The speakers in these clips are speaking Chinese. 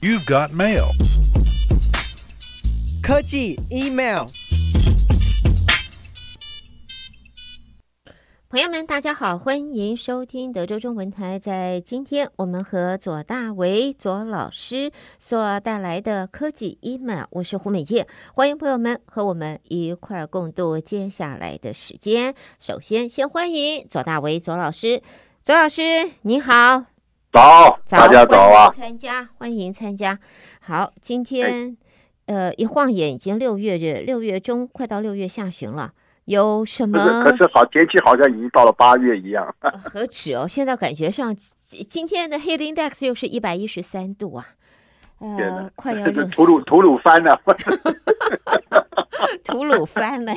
You've got mail. 科技 email。朋友们，大家好，欢迎收听德州中文台。在今天，我们和左大为左老师所带来的科技 email，我是胡美健，欢迎朋友们和我们一块儿共度接下来的时间。首先，先欢迎左大为左老师，左老师你好，早，大家早啊！欢迎参加，欢迎参加。好，今天呃，一晃眼已经六月，六月中快到六月下旬了。有什么？可是好天气好像已经到了八月一样。呃、何止哦！现在感觉上今天的 heat index 又是一百一十三度啊，呃，快要热。吐鲁吐鲁番了，吐鲁番了。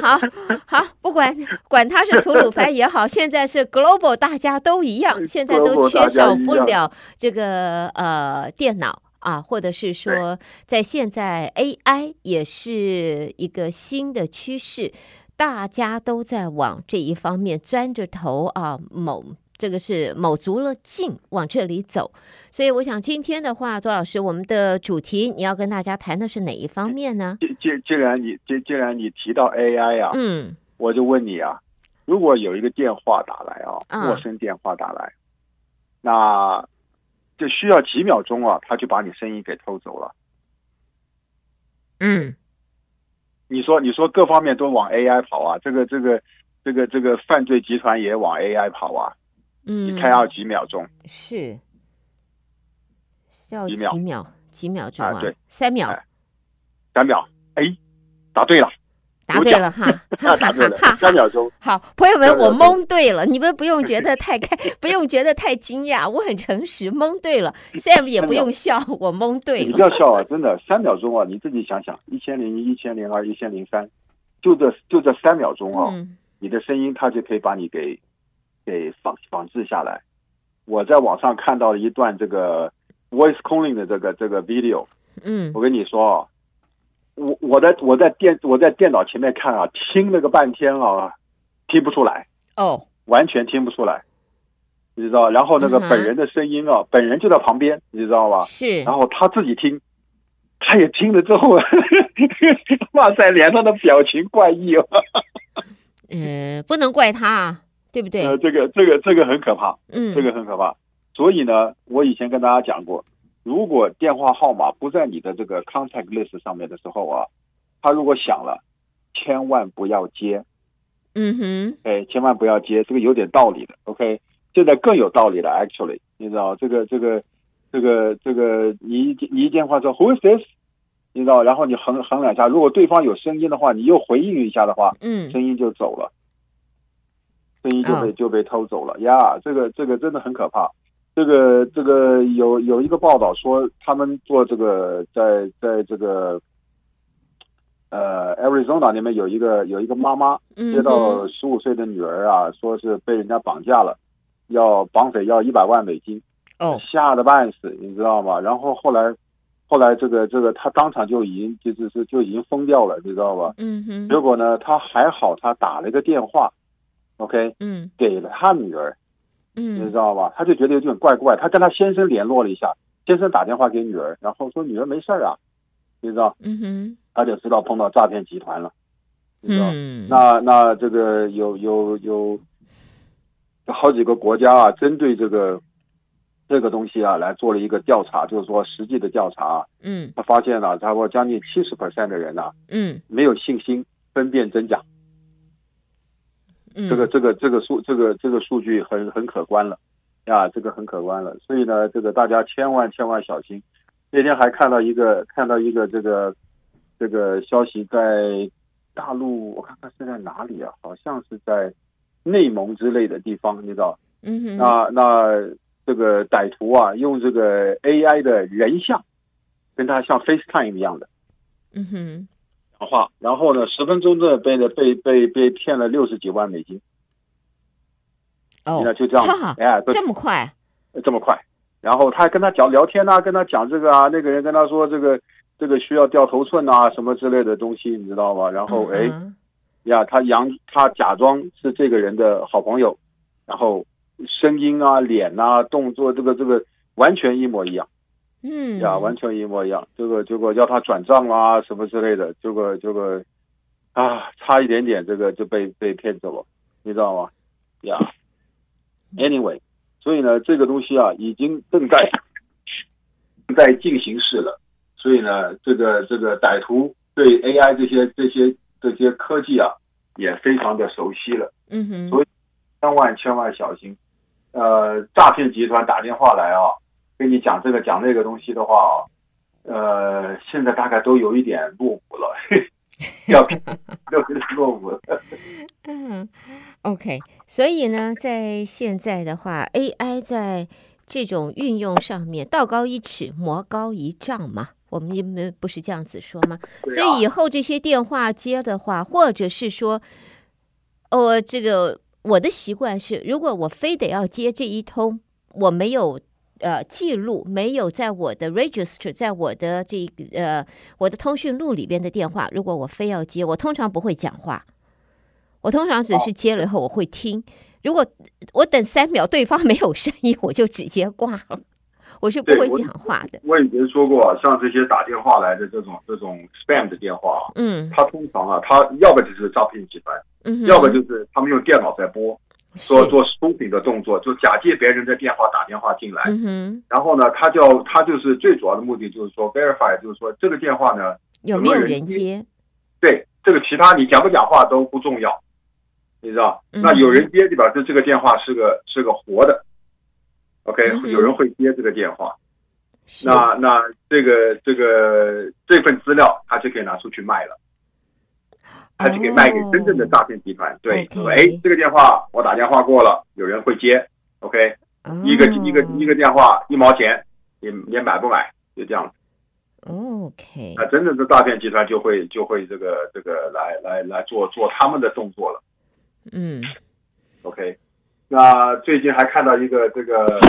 好好，不管管它是吐鲁番也好，现在是 global，大家都一样，现在都缺少不了这个呃电脑。啊，或者是说，在现在 AI 也是一个新的趋势，大家都在往这一方面钻着头啊，卯这个是卯足了劲往这里走。所以我想今天的话，周老师，我们的主题你要跟大家谈的是哪一方面呢？既既既然你既既然你提到 AI 啊，嗯，我就问你啊，如果有一个电话打来啊，啊陌生电话打来，那。就需要几秒钟啊，他就把你声音给偷走了。嗯，你说，你说各方面都往 AI 跑啊，这个，这个，这个，这个犯罪集团也往 AI 跑啊。嗯，你看要几秒钟？是，要几秒？几秒？几秒钟啊？啊对，三秒。哎，三秒。哎，答对了。答对了哈，答对了，三秒钟。好，朋友们，我蒙对了，你们不用觉得太开，不用觉得太惊讶，我很诚实，蒙对了。Sam 也不用笑，我蒙对了。你不要笑啊，真的，三秒钟啊，你自己想想，一千零一、一千零二、一千零三，就这就这三秒钟啊，嗯、你的声音它就可以把你给给仿仿制下来。我在网上看到了一段这个 voice calling 的这个这个 video，嗯，我跟你说啊。我我在我在电我在电脑前面看啊，听了个半天啊，听不出来哦，完全听不出来，你知道？然后那个本人的声音啊，嗯、本人就在旁边，你知道吧？是。然后他自己听，他也听了之后，哇塞，脸上的表情怪异哦。呃，不能怪他，对不对？呃，这个这个这个很可怕，嗯，这个很可怕。所以呢，我以前跟大家讲过。如果电话号码不在你的这个 contact list 上面的时候啊，他如果响了，千万不要接。嗯哼，哎，千万不要接，这个有点道理的。OK，现在更有道理了。Actually，你知道这个这个这个这个，你一你一电话说 Who is this？你知道，然后你哼哼两下，如果对方有声音的话，你又回应一下的话，嗯，声音就走了，声音就被就被偷走了呀。Oh. Yeah, 这个这个真的很可怕。这个这个有有一个报道说，他们做这个在在这个呃 Arizona 那边有一个有一个妈妈接到十五岁的女儿啊，说是被人家绑架了，要绑匪要一百万美金，哦，吓得半死，你知道吗？然后后来后来这个这个他当场就已经就是是就已经疯掉了，你知道吧？嗯哼。结果呢，他还好，他打了一个电话，OK，嗯，给了他女儿。嗯，你知道吧？他就觉得有点怪怪。他跟他先生联络了一下，先生打电话给女儿，然后说女儿没事啊，你知道？嗯哼，他就知道碰到诈骗集团了，你知道？嗯，那那这个有有有好几个国家啊，针对这个这个东西啊，来做了一个调查，就是说实际的调查。嗯，他发现了，差不多将近七十 percent 的人啊，嗯，没有信心分辨真假。这个这个这个数这个这个数据很很可观了，呀，这个很可观了。所以呢，这个大家千万千万小心。那天还看到一个看到一个这个这个消息，在大陆，我看看是在哪里啊？好像是在内蒙之类的地方，你知道？嗯哼。那那这个歹徒啊，用这个 AI 的人像，跟他像 FaceTime 一样的。嗯哼。话，然后呢，十分钟内被被被被骗了六十几万美金。哦，那就这样，哎，这么快，这么快。然后他还跟他讲聊天啊，跟他讲这个啊，那个人跟他说这个这个需要掉头寸啊，什么之类的东西，你知道吗？然后哎，呀，他佯他假装是这个人的好朋友，然后声音啊、脸啊、动作，这个这个完全一模一样。嗯，呀，完全一模一样。这个结果要他转账啊什么之类的，这个这个啊，差一点点，这个就被被骗走了，你知道吗？呀，Anyway，所以呢，这个东西啊，已经正在正在进行式了。所以呢，这个这个歹徒对 AI 这些这些这些科技啊，也非常的熟悉了。嗯哼，所以千万千万小心。呃，诈骗集团打电话来啊，跟你讲这个讲那个东西的话啊，呃，现在大概都有一点落伍了，要都有点落伍了。嗯，OK。所以呢，在现在的话，AI 在这种运用上面，道高一尺，魔高一丈嘛。我们不是这样子说吗？所以以后这些电话接的话，或者是说，哦，这个我的习惯是，如果我非得要接这一通，我没有呃记录，没有在我的 register，在我的这个呃我的通讯录里边的电话，如果我非要接，我通常不会讲话，我通常只是接了以后我会听。如果我等三秒对方 没有声音，我就直接挂了。我是不会讲话的。我，我以前说过，像这些打电话来的这种这种 spam 的电话，嗯，他通常啊，他要不就是诈骗集团，嗯，要不就是他们用电脑在拨，做做 spoofing 的动作，就假借别人的电话打电话进来，嗯哼，然后呢，他就他就是最主要的目的就是说 verify，就是说这个电话呢有没有人接？对，这个其他你讲不讲话都不重要，你知道？嗯、那有人接，就表示这个电话是个是个活的。OK，有人会接这个电话，嗯、那那这个这个这份资料他就可以拿出去卖了，他就可以卖给真正的诈骗集团。哦、对，喂、okay，这个电话我打电话过了，有人会接。OK，、哦、一个一个一个电话一毛钱，你你买不买？就这样子。OK，那真正的诈骗集团就会就会这个这个来来来做做他们的动作了。嗯，OK。那最近还看到一个这个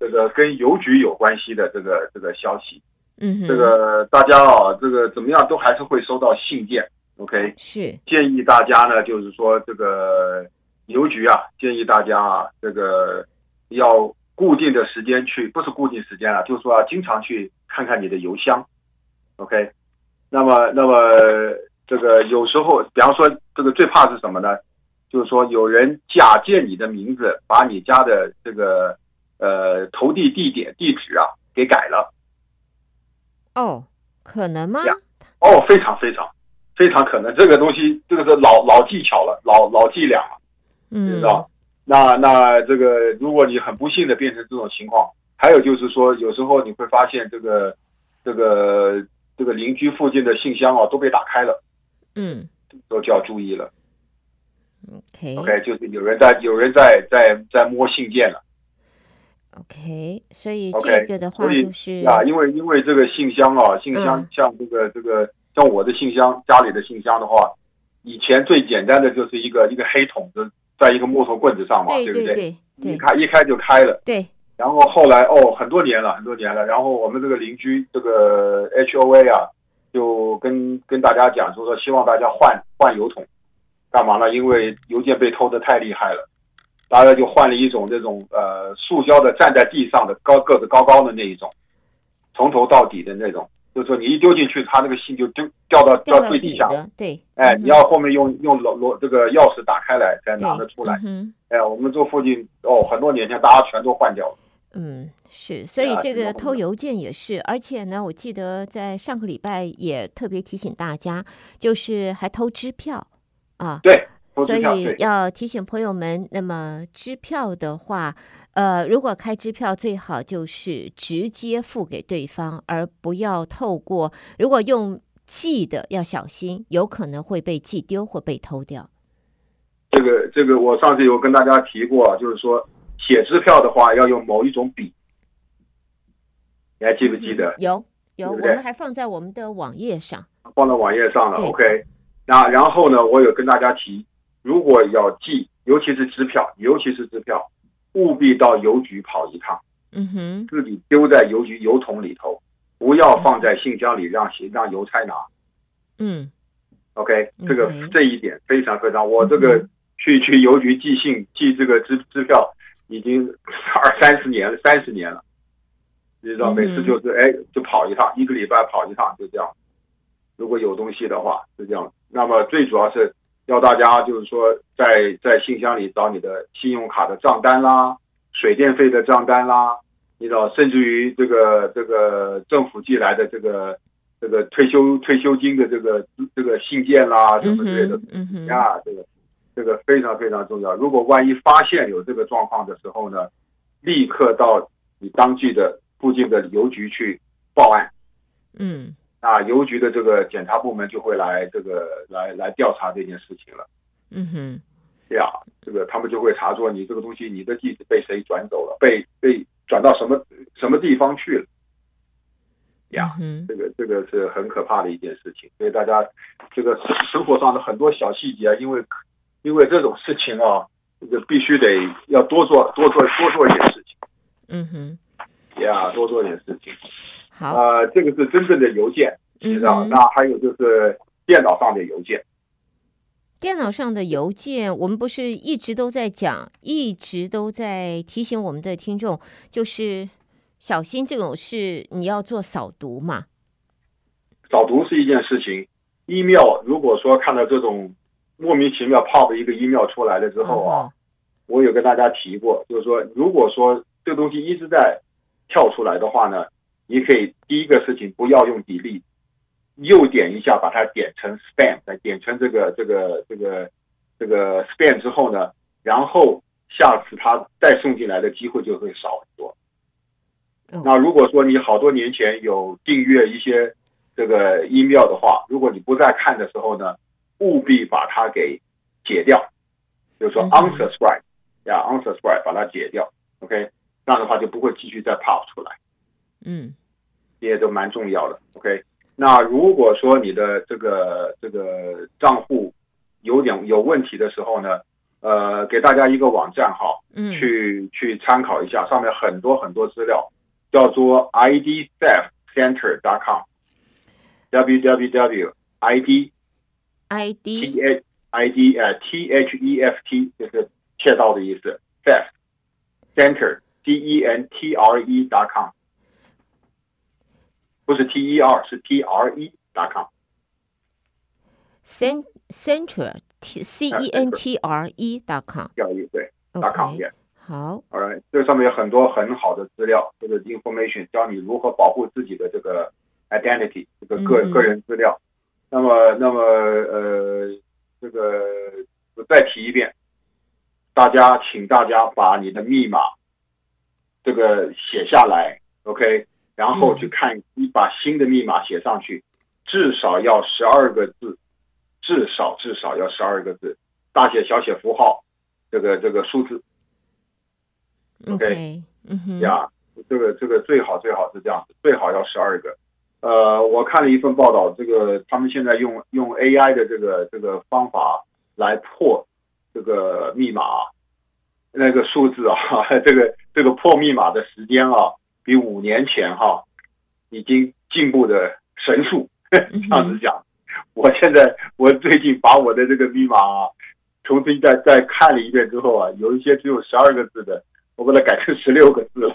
这个跟邮局有关系的这个这个消息，嗯，这个大家啊，这个怎么样都还是会收到信件，OK，是建议大家呢，就是说这个邮局啊，建议大家啊，这个要固定的时间去，不是固定时间啊，就是说要经常去看看你的邮箱，OK，那么那么这个有时候，比方说这个最怕是什么呢？就是说，有人假借你的名字，把你家的这个呃投递地点地址啊给改了。哦，可能吗？哦，非常非常非常可能，这个东西这个是老老技巧了，老老伎俩了，嗯，知道？那那这个，如果你很不幸的变成这种情况，还有就是说，有时候你会发现这个这个这个邻居附近的信箱啊都被打开了，嗯，都就要注意了。OK OK，就是有人在有人在在在摸信件了。OK，所以这个的话就是啊，因为因为这个信箱啊，信箱像这个、嗯、这个像我的信箱，家里的信箱的话，以前最简单的就是一个一个黑桶子，在一个木头棍子上嘛，对对不对？一开一开就开了。对。然后后来哦，很多年了，很多年了。然后我们这个邻居这个 HOA 啊，就跟跟大家讲说说，希望大家换换邮筒。干嘛呢？因为邮件被偷的太厉害了，大家就换了一种这种呃塑胶的站在地上的高个子高高的那一种，从头到底的那种，就是说你一丢进去，它那个信就丢掉到掉最底下。对，哎，你要后面用用罗罗这个钥匙打开来才拿得出来。嗯，哎，我们这附近哦，很多年前大家全都换掉了。嗯，是，所以这个偷邮件也是，而且呢，我记得在上个礼拜也特别提醒大家，就是还偷支票。啊，对，所以要提醒朋友们，那么支票的话，呃，如果开支票，最好就是直接付给对方，而不要透过，如果用寄的，要小心，有可能会被寄丢或被偷掉。这个，这个，我上次有跟大家提过，就是说写支票的话要用某一种笔，你还记不记得？嗯、有，有，对对，我们还放在我们的网页上，放到网页上了。OK。那然后呢，我有跟大家提，如果要寄，尤其是支票，尤其是支票，务必到邮局跑一趟，嗯哼，自己丢在邮局邮筒里头，不要放在信箱里让让邮差拿。嗯，OK，这个这一点非常非常，我这个去去邮局寄信寄这个支支票已经二三十年了，三十年了。你知道，每次就是哎，就跑一趟，一个礼拜跑一趟，就这样。如果有东西的话，是这样。那么最主要是要大家就是说在，在在信箱里找你的信用卡的账单啦、水电费的账单啦，你知道，甚至于这个这个政府寄来的这个这个退休退休金的这个这个信件啦什么之类的，嗯哼，呀，这个这个非常非常重要。如果万一发现有这个状况的时候呢，立刻到你当地的。附近的邮局去报案，嗯，啊，邮局的这个检察部门就会来这个来来调查这件事情了，嗯哼，对呀，这个他们就会查说你这个东西，你的地址被谁转走了，被被转到什么什么地方去了，呀，嗯，这个这个是很可怕的一件事情，所以大家这个生活上的很多小细节啊，因为因为这种事情啊，这个必须得要多做多做多做一点事情，嗯哼。呀，多做点事情。好，呃，这个是真正的邮件，知道？嗯、那还有就是电脑上的邮件。电脑上的邮件，我们不是一直都在讲，一直都在提醒我们的听众，就是小心这种事，你要做扫毒嘛。扫毒是一件事情，email 如果说看到这种莫名其妙 pop 一个 email 出来了之后啊，哦、我有跟大家提过，就是说，如果说这个东西一直在。跳出来的话呢，你可以第一个事情不要用 delete，右点一下把它点成 spam，再点成这个这个这个这个 spam 之后呢，然后下次他再送进来的机会就会少很多。那如果说你好多年前有订阅一些这个 email 的话，如果你不再看的时候呢，务必把它给解掉，就是说 unsubscribe，呀 unsubscribe 把它解掉，OK。这样的话就不会继续再 pop 出来，嗯，这些都蛮重要的。OK，那如果说你的这个这个账户有点有问题的时候呢，呃，给大家一个网站哈，嗯，去去参考一下，上面很多很多资料，叫做 idtheftcenter.com，www id id t h i d 呃 t h e f t 就是窃盗的意思，theft center。D E N T R E dot com，不是 T E R，是 T R E dot com。Cent Center T C E N T R E dot com。教育对，dot com 也好。好，Alright，这上面有很多很好的资料，这个 information 教你如何保护自己的这个 identity，这个个、嗯、个人资料。那么，那么呃，这个我再提一遍，大家请大家把你的密码。这个写下来，OK，然后去看，你把新的密码写上去，至少要十二个字，至少至少要十二个字，大写小写符号，这个这个数字，OK，嗯哼，呀，这个这个最好最好是这样子，最好要十二个。呃，我看了一份报道，这个他们现在用用 AI 的这个这个方法来破这个密码。那个数字啊，这个这个破密码的时间啊，比五年前哈、啊、已经进步的神速。这样子讲，我现在我最近把我的这个密码啊，重新再再看了一遍之后啊，有一些只有十二个字的，我把它改成十六个字了。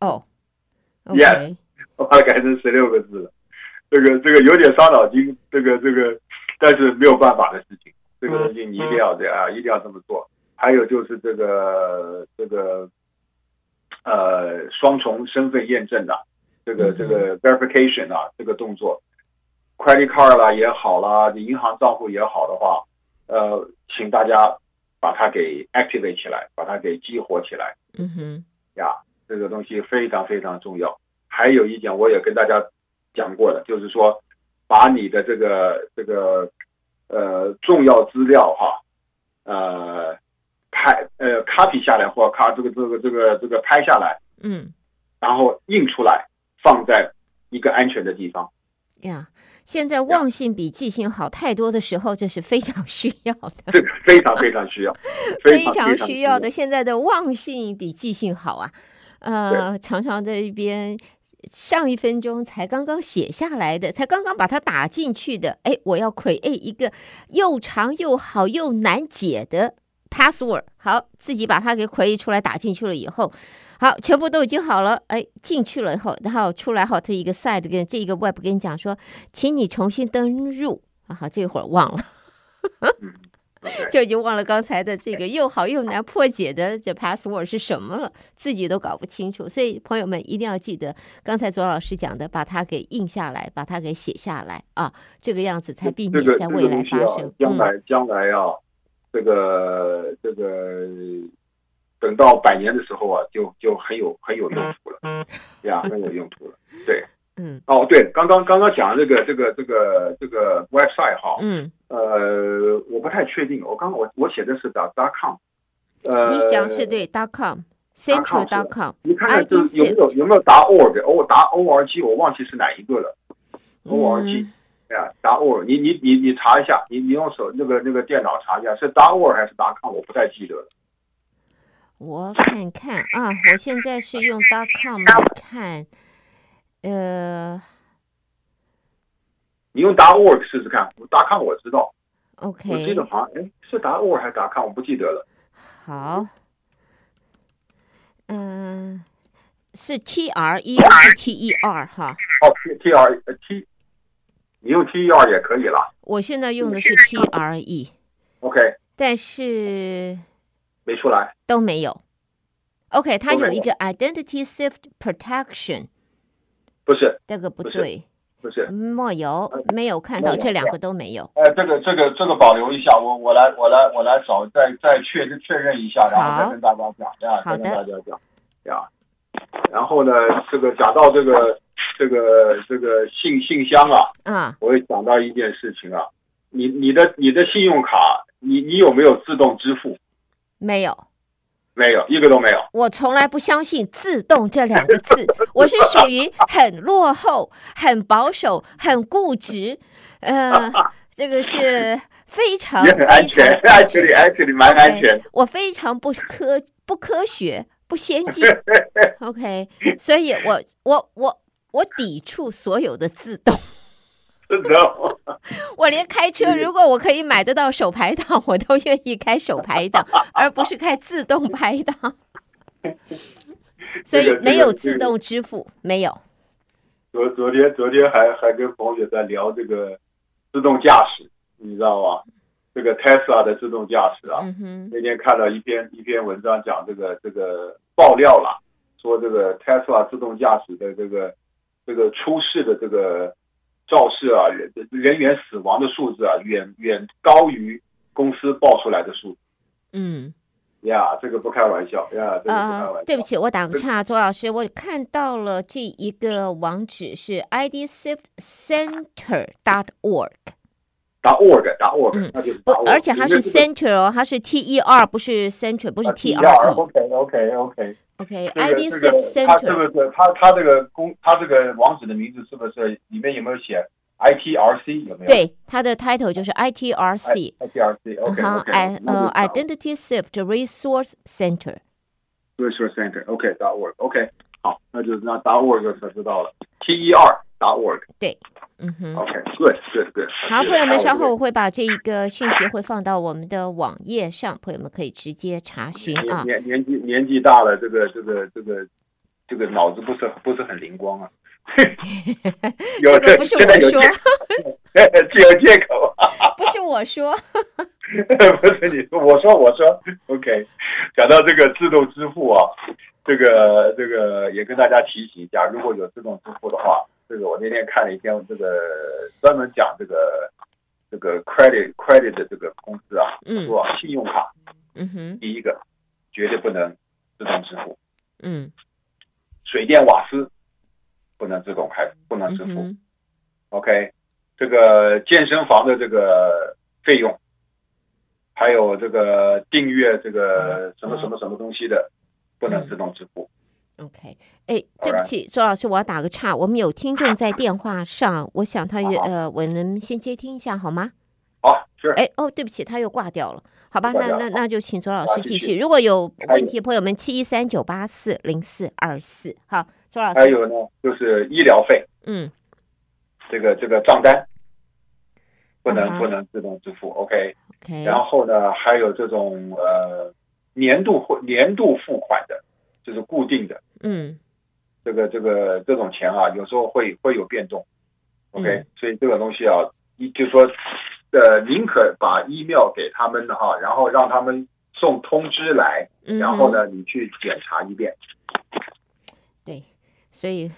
哦、oh，Yes，我把它改成十六个字了。这个这个有点伤脑筋，这个这个，但是没有办法的事情。这个东西你一定要这样，一定要这么做。还有就是这个这个呃双重身份验证的这个这个 verification 啊，这个动作，credit card 啦也好啦，银行账户也好的话，呃，请大家把它给 activate 起来，把它给激活起来。嗯哼，呀，这个东西非常非常重要。还有一点我也跟大家讲过的，就是说把你的这个这个呃重要资料哈，呃。拍呃，copy 下来或卡这个这个这个这个拍下来，嗯，然后印出来，放在一个安全的地方。呀，现在忘性比记性好太多的时候，这是非常需要的。这个 非常非常需要，非常需要的。现在的忘性比记性好啊，呃，常常在一边上一分钟才刚刚写下来的，才刚刚把它打进去的，哎，我要 create 一个又长又好又难解的。password，好，自己把它给 create 出来，打进去了以后，好，全部都已经好了，哎，进去了以后，然后出来后，它一个 site 跟这一个 web 跟你讲说，请你重新登入，啊，好，这会儿忘了。就已经忘了刚才的这个又好又难破解的这 password 是什么了，自己都搞不清楚。所以朋友们一定要记得刚才左老师讲的，把它给印下来，把它给写下来啊，这个样子才避免在未来发生。这个这个啊、将来将来啊，这个这个等到百年的时候啊，就就很有很有用途了，呀，很有用途了，对。嗯，哦，对，刚刚刚刚讲这个这个这个这个 website 哈，嗯，呃，我不太确定，我刚刚我我写的是 dot dot com，呃，你想是对 dot com，central dot com，你看看这有没有有没有 dot org，哦，dot org，我忘记是哪一个了，org，哎呀，dot org，你你你你查一下，你你用手那个那个电脑查一下，是 dot org 还是 dot com，我不太记得了。我看看啊，我现在是用 dot com 来看。呃，你用 dot org 试试看，dot com 我知道，OK，我记得好像哎是 org 还是 com，我不记得了。好，嗯、呃，是 T R E T E R 哈？哦，T T R T，你用 T E R 也可以了。我现在用的是 T R E，OK，但是没出来，都没有。OK，它有一个 Identity Theft Protection。不是，这个不对，不是，没有，没有看到这两个都没有。哎，这个这个这个保留一下，我我来我来我来找，再再确认确认一下，然后再跟大家讲呀，再跟大家讲呀。然后呢，这个讲到这个这个这个信信箱啊，嗯，我会想到一件事情啊，你你的你的信用卡，你你有没有自动支付？没有。没有一个都没有，我从来不相信“自动”这两个字。我是属于很落后、很保守、很固执，呃，这个是非常也很安全，安全里安全里蛮安全。我非常不科不科学、不先进。OK，所以我我我我抵触所有的自动。我连开车，如果我可以买得到手排档，我都愿意开手排档，而不是开自动排档。所以没有自动支付，没有。昨昨天昨天还还跟朋友在聊这个自动驾驶，你知道吗？这个 Tesla 的自动驾驶啊，那天看到一篇一篇文章，讲这个这个爆料了，说这个 Tesla 自动驾驶的这个这个出事的这个。肇事啊，人人员死亡的数字啊，远远高于公司报出来的数字。嗯，呀，这个不开玩笑呀，这个不开玩笑。呃，对不起，我打个岔，左老师，我看到了这一个网址是 idtheftcenter.org。dot org dot org，嗯，不，而且它是 center 哦，它是 T E R，不是 center，不是 T R。OK OK OK。OK，ID Theft Center，它是不是它它这个公它这个网址的名字是不是里面有没有写 ITRC 有没有？对，它的 title 就是 ITRC。ITRC，OK，好，哎，呃，Identity Theft Resource Center。Resource Center，OK，dot org，OK，好，那就那 dot org 就知道了 org。对。嗯哼，OK，good，good，good。好，朋友们，稍后我会把这一个讯息会放到我们的网页上，朋友们可以直接查询啊。年年纪年纪大了，这个这个这个这个脑子不是不是很灵光啊。这个不是我说，只 有借口。不是我说，不是你说，我说我说，OK。讲到这个自动支付啊，这个这个也跟大家提醒一下，如果有自动支付的话。这个我那天看了一篇这个专门讲这个这个 credit credit 的这个公司啊，说啊信用卡，嗯哼，第一个绝对不能自动支付，嗯，水电瓦斯不能自动开，不能支付，OK，这个健身房的这个费用，还有这个订阅这个什么什么什么东西的，不能自动支付。OK，哎，对不起，左老师，我要打个岔。我们有听众在电话上，我想他也呃，我能先接听一下好吗？好，是。哎，哦，对不起，他又挂掉了。好吧，那那那就请左老师继续。如果有问题，朋友们七一三九八四零四二四。好，左老师。还有呢，就是医疗费。嗯，这个这个账单。不能、uh. 不能自动支付。OK，, okay. 然后呢，还有这种呃年度或年度付款的，就是固定的。嗯，这个这个这种钱啊，有时候会会有变动。OK，、嗯、所以这个东西啊，一就说，呃，宁可把 email 给他们的哈，然后让他们送通知来，然后呢，你去检查一遍。嗯、对，所以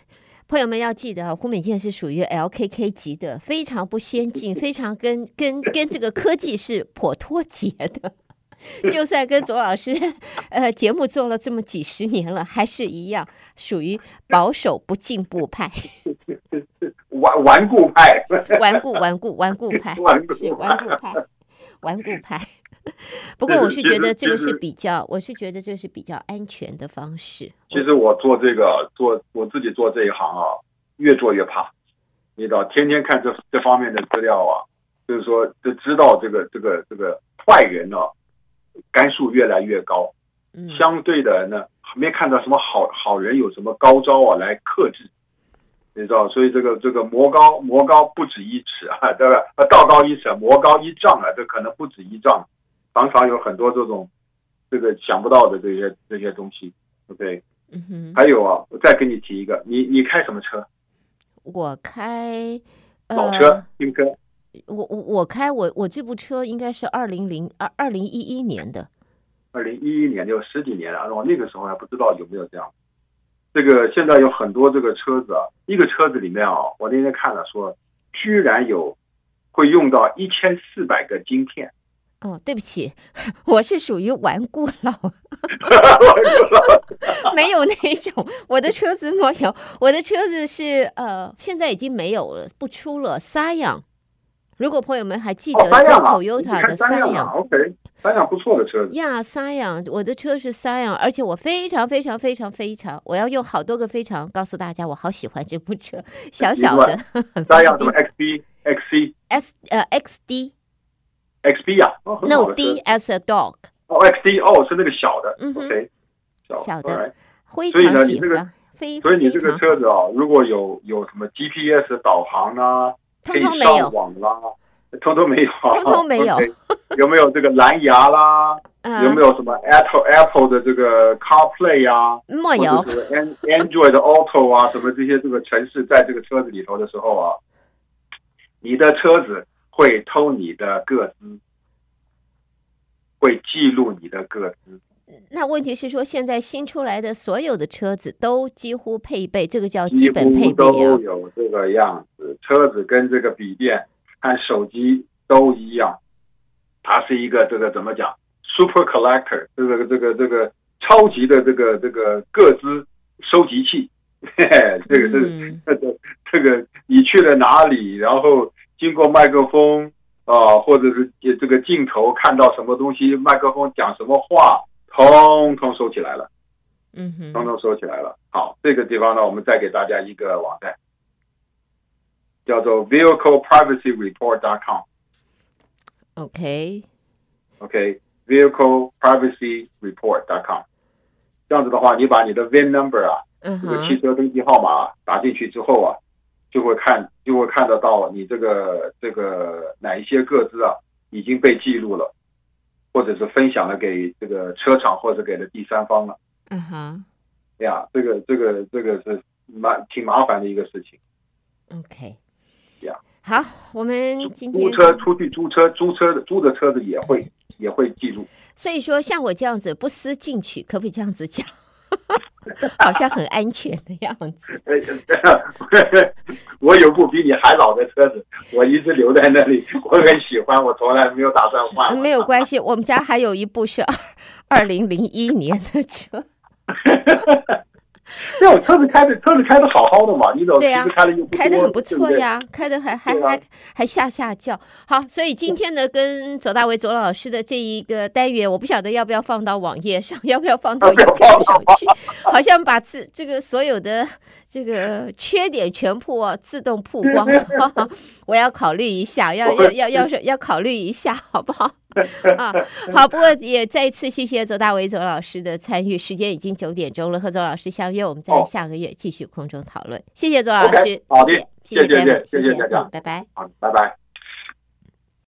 朋友们要记得，胡美健是属于 LKK 级的，非常不先进，非常跟跟跟这个科技是颇脱节的。就算跟左老师呃节目做了这么几十年了，还是一样属于保守不进步派。顽顽固派，顽固顽固顽固派，是顽固派，顽固派。不过我是觉得这个是比较，我是觉得这是比较安全的方式。其实我做这个做我自己做这一行啊，越做越怕。你知道，天天看这这方面的资料啊，就是说就知道这个这个这个坏人呢、啊，杆数越来越高。相对的呢，没看到什么好好人有什么高招啊来克制。你知道，所以这个这个魔高魔高不止一尺啊，对吧？道高一尺，魔高一丈啊，这可能不止一丈，常常有很多这种这个想不到的这些这些东西，OK？嗯哼。还有啊，我再给你提一个，你你开什么车？我开、呃、老车，新车。我我我开我我这部车应该是二零零二二零一一年的。二零一一年就十几年了，然后那个时候还不知道有没有这样。这个现在有很多这个车子啊，一个车子里面啊，我那天看了说，居然有会用到一千四百个晶片。哦，对不起，我是属于顽固老，没有那种，我的车子没有，我的车子是呃，现在已经没有了，不出了。Scion，如果朋友们还记得在 Toyota 的 Scion，OK。三辆不错的车子呀，三辆，我的车是三辆，而且我非常非常非常非常，我要用好多个非常告诉大家，我好喜欢这部车，小小的。三辆什么？XB、XC、S 呃 XD、XB 啊？No D as a dog。哦，XD 哦，是那个小的。嗯。Okay, 小的。非常喜欢。所以你这个车子啊，如果有有什么 GPS 导航啊，可以上网啦。通通没有，通通没有。有没有这个蓝牙啦？嗯、有没有什么 Apple Apple 的这个 CarPlay 啊？没有。或者是 Android Auto 啊，什么这些这个城市在这个车子里头的时候啊，你的车子会偷你的个资，会记录你的个资。那问题是说，现在新出来的所有的车子都几乎配备这个叫基本配备啊，都有这个样子，车子跟这个笔电。看手机都一样，它是一个这个怎么讲？Super collector，这个这个这个超级的这个这个各资收集器，嘿嘿这个是 这个这个你去了哪里，然后经过麦克风啊、呃，或者是这个镜头看到什么东西，麦克风讲什么话，通通收起来了，嗯哼，通通收起来了。好，这个地方呢，我们再给大家一个网站。叫做 vehicleprivacyreport.com。OK，OK，vehicleprivacyreport.com。这样子的话，你把你的 VIN number 啊，这个汽车登记号码打进去之后啊，就会看就会看得到你这个这个哪一些个资啊已经被记录了，或者是分享了给这个车厂或者给了第三方了。嗯哼，呀，这个这个这个是蛮挺麻烦的一个事情。OK。Yeah. 好，我们今天租车出去租车，租车的租的车子也会也会记录。所以说，像我这样子不思进取，可不可以这样子讲？好像很安全的样子。我有部比你还老的车子，我一直留在那里，我很喜欢，我从来没有打算换。没有关系，我们家还有一部是二二零零一年的车。这种车子开的车子开的好好的嘛，你怎么开的又不开的很不错呀，开的还还还还下下叫。好，所以今天呢，跟左大为左老师的这一个单元，我不晓得要不要放到网页上，要不要放到 YouTube 上去，好像把自这个所有的。这个缺点全部自动曝光，我要考虑一下，要要要要是要考虑一下，好不好？啊，好，不过也再一次谢谢左大为左老师的参与，时间已经九点钟了，和左老师相约，我们在下个月继续空中讨论。谢谢左老师，好的，谢谢，谢谢，谢谢，谢谢大家，拜拜，好，拜拜。